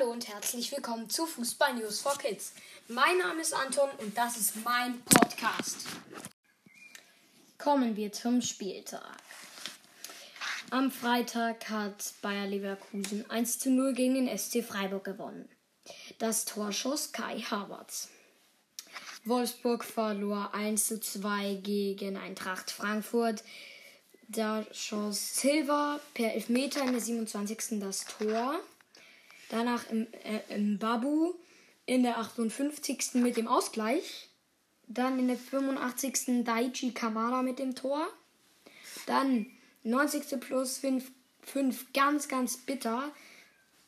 Hallo und herzlich willkommen zu Fußball News for Kids. Mein Name ist Anton und das ist mein Podcast. Kommen wir zum Spieltag. Am Freitag hat Bayer Leverkusen 1 zu 0 gegen den SC Freiburg gewonnen. Das Tor schoss Kai Havertz. Wolfsburg verlor 1 zu 2 gegen Eintracht Frankfurt. Da schoss Silva per Elfmeter in der 27. das Tor. Danach im, äh, im Babu in der 58. mit dem Ausgleich. Dann in der 85. Daichi Kamada mit dem Tor. Dann 90. plus 5, 5 ganz, ganz bitter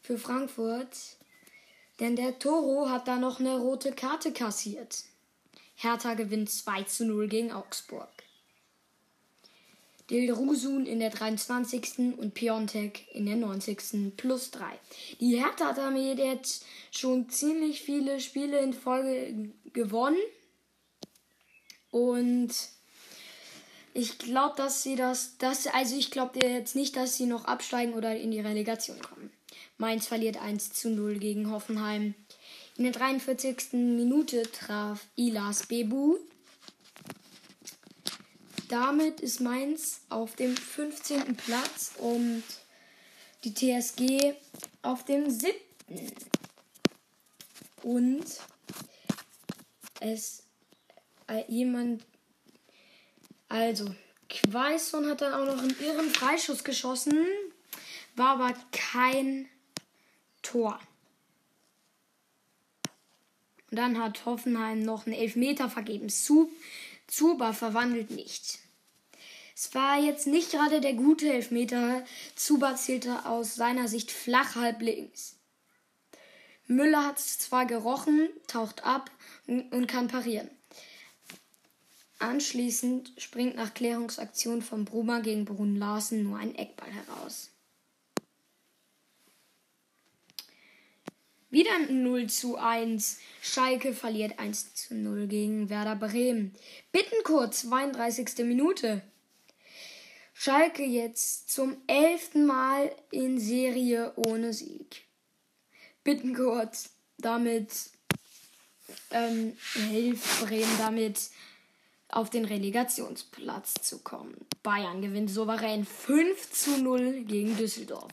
für Frankfurt. Denn der Toro hat da noch eine rote Karte kassiert. Hertha gewinnt 2 zu 0 gegen Augsburg. Dilrusun in der 23. und Piontek in der 90. plus 3. Die Hertha hat damit jetzt schon ziemlich viele Spiele in Folge gewonnen. Und ich glaube, dass sie das, das, also ich glaube jetzt nicht, dass sie noch absteigen oder in die Relegation kommen. Mainz verliert 1 zu 0 gegen Hoffenheim. In der 43. Minute traf Ilas Bebu damit ist Mainz auf dem 15. Platz und die TSG auf dem 7. Und es äh, jemand also Quaison hat dann auch noch einen irren Freischuss geschossen, war aber kein Tor. Und dann hat Hoffenheim noch einen Elfmeter vergeben. Zuba verwandelt nicht. Es war jetzt nicht gerade der gute Elfmeter. Zuba zählte aus seiner Sicht flach halb links. Müller hat es zwar gerochen, taucht ab und kann parieren. Anschließend springt nach Klärungsaktion von Bruma gegen Brun Larsen nur ein Eckball heraus. Wieder 0 zu 1. Schalke verliert 1 zu 0 gegen Werder Bremen. Bittenkurt, 32. Minute. Schalke jetzt zum elften Mal in Serie ohne Sieg. Bittenkurt damit ähm, hilft Bremen damit auf den Relegationsplatz zu kommen. Bayern gewinnt souverän 5 zu 0 gegen Düsseldorf.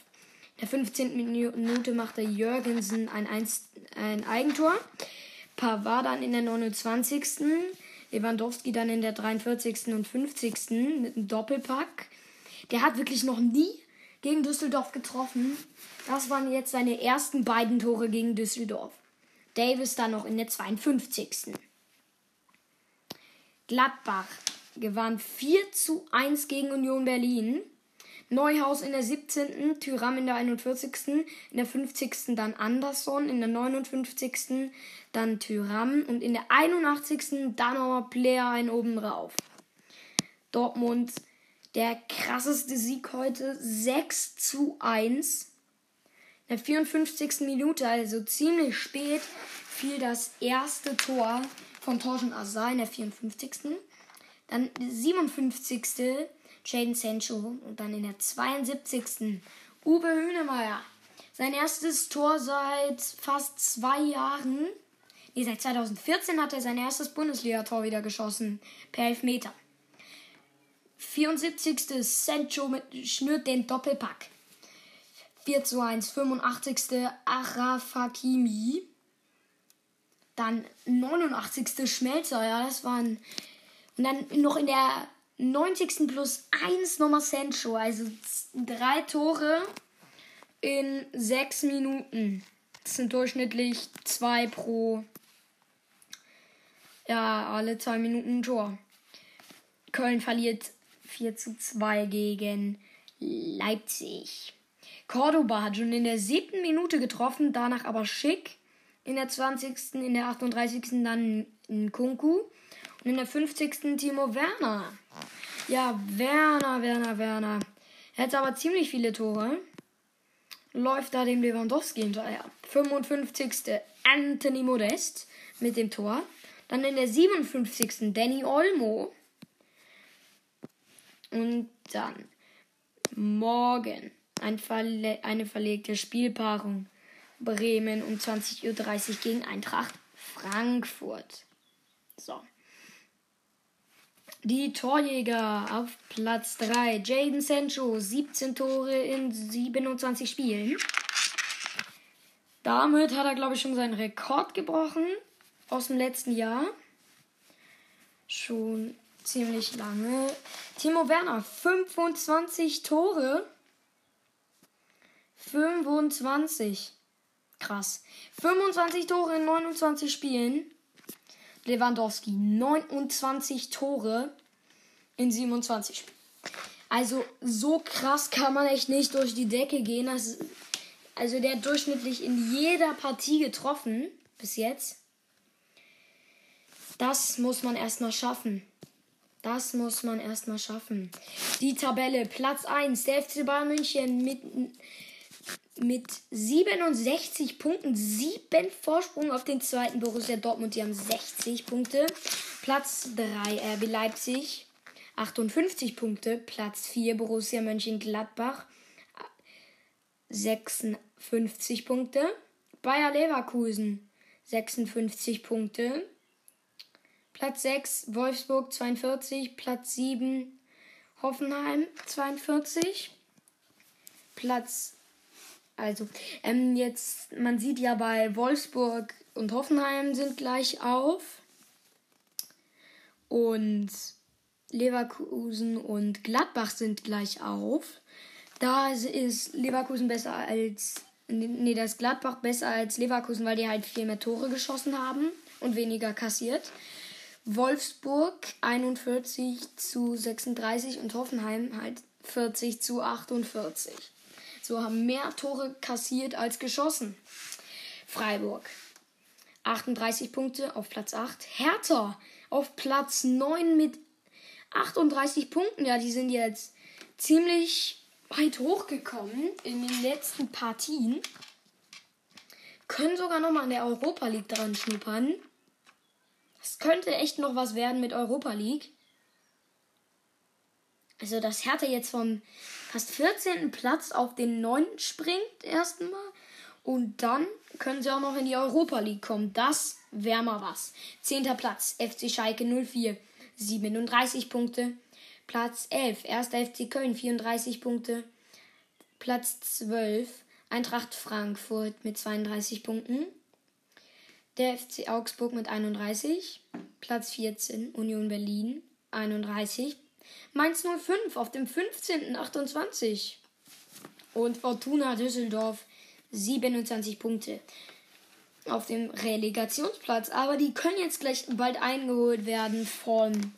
In der 15. Minute machte Jürgensen ein, ein Eigentor. Pavard dann in der 29. Lewandowski dann in der 43. und 50. mit einem Doppelpack. Der hat wirklich noch nie gegen Düsseldorf getroffen. Das waren jetzt seine ersten beiden Tore gegen Düsseldorf. Davis dann noch in der 52. Gladbach gewann 4 zu 1 gegen Union Berlin. Neuhaus in der 17., Tyram in der 41., in der 50. dann Anderson, in der 59. dann Tyram und in der 81. dann nochmal Player ein oben drauf. Dortmund der krasseste Sieg heute 6 zu 1. In der 54. Minute, also ziemlich spät, fiel das erste Tor von Torschen Azar in der 54. Dann 57. Jaden Sancho und dann in der 72. Uwe Hünemeyer. Sein erstes Tor seit fast zwei Jahren. Nee, seit 2014 hat er sein erstes Bundesliga-Tor wieder geschossen. Per Elfmeter. 74. Sancho mit, schnürt den Doppelpack. 4 zu 1. 85. Achraf Hakimi. Dann 89. Schmelzer. Ja, das waren. Und dann noch in der 90. plus 1 nochmal Sancho. Also drei Tore in 6 Minuten. Das sind durchschnittlich 2 pro. Ja, alle 2 Minuten ein Tor. Köln verliert 4 zu 2 gegen Leipzig. Cordoba hat schon in der siebten Minute getroffen, danach aber Schick. In der 20., in der 38. dann Kunku. Und in der 50. Timo Werner. Ja, Werner, Werner, Werner. Er hat aber ziemlich viele Tore. Läuft da dem Lewandowski hinterher. 55. Anthony Modest mit dem Tor. Dann in der 57. Danny Olmo. Und dann morgen ein Verle eine verlegte Spielpaarung. Bremen um 20.30 Uhr gegen Eintracht Frankfurt. So. Die Torjäger auf Platz 3. Jaden Sancho, 17 Tore in 27 Spielen. Damit hat er, glaube ich, schon seinen Rekord gebrochen aus dem letzten Jahr. Schon ziemlich lange. Timo Werner, 25 Tore. 25. Krass. 25 Tore in 29 Spielen. Lewandowski 29 Tore in 27 Spielen. Also so krass kann man echt nicht durch die Decke gehen. Das, also der hat durchschnittlich in jeder Partie getroffen bis jetzt. Das muss man erstmal schaffen. Das muss man erstmal schaffen. Die Tabelle, Platz 1, der FC Bayern München mit, mit 67 Punkten, 7 Vorsprung auf den zweiten Borussia Dortmund, die haben 60 Punkte. Platz 3, RB Leipzig, 58 Punkte. Platz 4, Borussia Mönchengladbach, 56 Punkte. Bayer Leverkusen, 56 Punkte. Platz 6 Wolfsburg 42, Platz 7 Hoffenheim 42. Platz also ähm, jetzt man sieht ja bei Wolfsburg und Hoffenheim sind gleich auf und Leverkusen und Gladbach sind gleich auf. Da ist Leverkusen besser als nee, das Gladbach besser als Leverkusen, weil die halt viel mehr Tore geschossen haben und weniger kassiert. Wolfsburg 41 zu 36 und Hoffenheim halt 40 zu 48. So haben mehr Tore kassiert als geschossen. Freiburg 38 Punkte auf Platz 8. Hertha auf Platz 9 mit 38 Punkten. Ja, die sind jetzt ziemlich weit hochgekommen in den letzten Partien. Können sogar nochmal an der Europa League dran schnuppern. Das könnte echt noch was werden mit Europa League. Also, dass Hertha jetzt vom fast 14. Platz auf den 9. springt, ersten Mal. Und dann können sie auch noch in die Europa League kommen. Das wäre mal was. 10. Platz, FC Schalke 04, 37 Punkte. Platz 11, 1. FC Köln, 34 Punkte. Platz 12, Eintracht Frankfurt mit 32 Punkten. Der FC Augsburg mit 31. Platz 14 Union Berlin 31. Mainz 05 auf dem 15. 28. Und Fortuna Düsseldorf 27 Punkte auf dem Relegationsplatz. Aber die können jetzt gleich bald eingeholt werden von,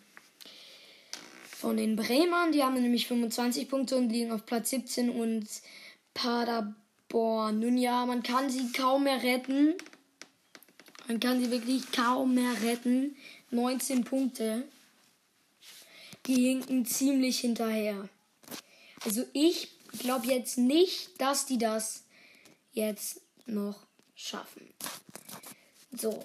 von den Bremern. Die haben nämlich 25 Punkte und liegen auf Platz 17 und Paderborn. Nun ja, man kann sie kaum mehr retten. Man kann sie wirklich kaum mehr retten. 19 Punkte. Die hinken ziemlich hinterher. Also ich glaube jetzt nicht, dass die das jetzt noch schaffen. So.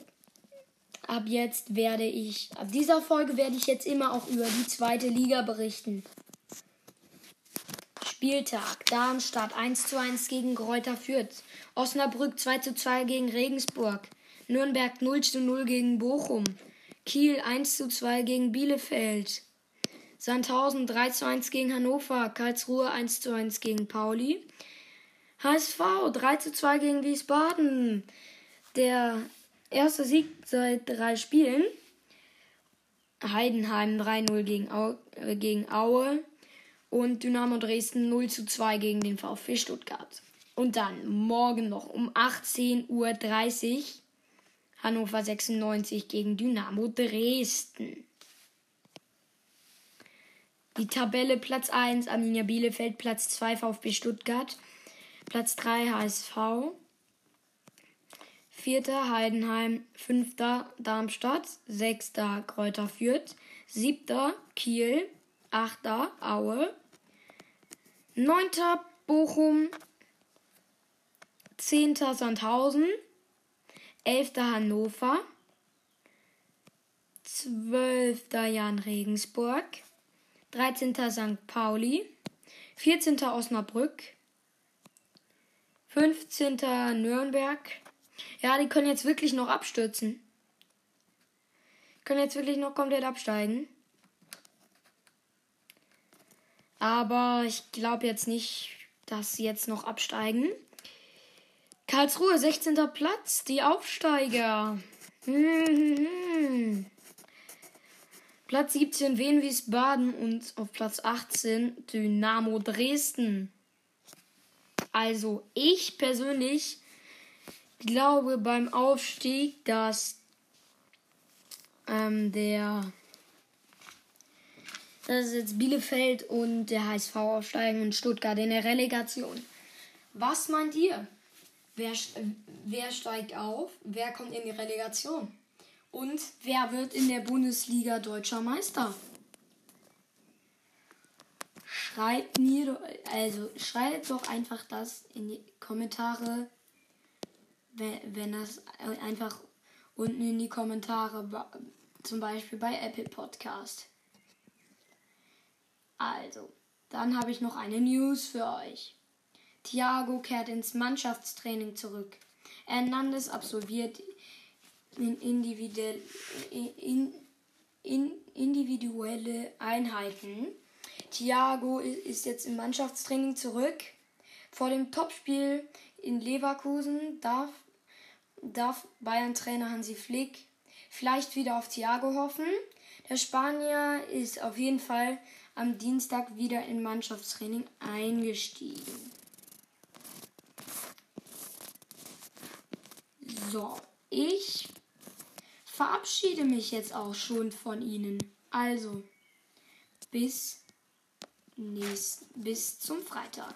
Ab jetzt werde ich, ab dieser Folge werde ich jetzt immer auch über die zweite Liga berichten. Spieltag. Darmstadt 1 zu 1 gegen Kräuter Fürth. Osnabrück 2 zu 2 gegen Regensburg. Nürnberg 0 zu 0 gegen Bochum. Kiel 1 zu 2 gegen Bielefeld. Sandhausen 3 zu 1 gegen Hannover. Karlsruhe 1 zu 1 gegen Pauli. HSV 3 zu 2 gegen Wiesbaden. Der erste Sieg seit drei Spielen. Heidenheim 3-0 gegen, äh, gegen Aue. Und Dynamo Dresden 0 zu 2 gegen den VfB Stuttgart. Und dann morgen noch um 18.30 Uhr Hannover 96 gegen Dynamo Dresden. Die Tabelle Platz 1 Arminia Bielefeld, Platz 2 VfB Stuttgart, Platz 3 HSV, 4. Heidenheim, 5. Darmstadt, 6. Kräuter Fürth, 7. Kiel, 8. Aue, 9. Bochum, 10. Sandhausen, 11. Hannover, 12. Jan Regensburg, 13. St. Pauli, 14. Osnabrück, 15. Nürnberg. Ja, die können jetzt wirklich noch abstürzen. Können jetzt wirklich noch komplett absteigen. Aber ich glaube jetzt nicht, dass sie jetzt noch absteigen. Karlsruhe, 16. Platz, die Aufsteiger. Mhm. Platz 17 Wien Wiesbaden und auf Platz 18 Dynamo Dresden. Also ich persönlich glaube beim Aufstieg, dass ähm, der dass jetzt Bielefeld und der HSV aufsteigen und Stuttgart in der Relegation. Was meint ihr? Wer, wer steigt auf? Wer kommt in die Relegation? Und wer wird in der Bundesliga deutscher Meister? Schreibt mir, also schreibt doch einfach das in die Kommentare, wenn, wenn das einfach unten in die Kommentare, zum Beispiel bei Apple Podcast. Also, dann habe ich noch eine News für euch. Thiago kehrt ins Mannschaftstraining zurück. Hernandez absolviert individuell, in, in, individuelle Einheiten. Thiago ist jetzt im Mannschaftstraining zurück. Vor dem Topspiel in Leverkusen darf, darf Bayern-Trainer Hansi Flick vielleicht wieder auf Thiago hoffen. Der Spanier ist auf jeden Fall am Dienstag wieder in Mannschaftstraining eingestiegen. So, ich verabschiede mich jetzt auch schon von Ihnen. Also, bis, nächst, bis zum Freitag.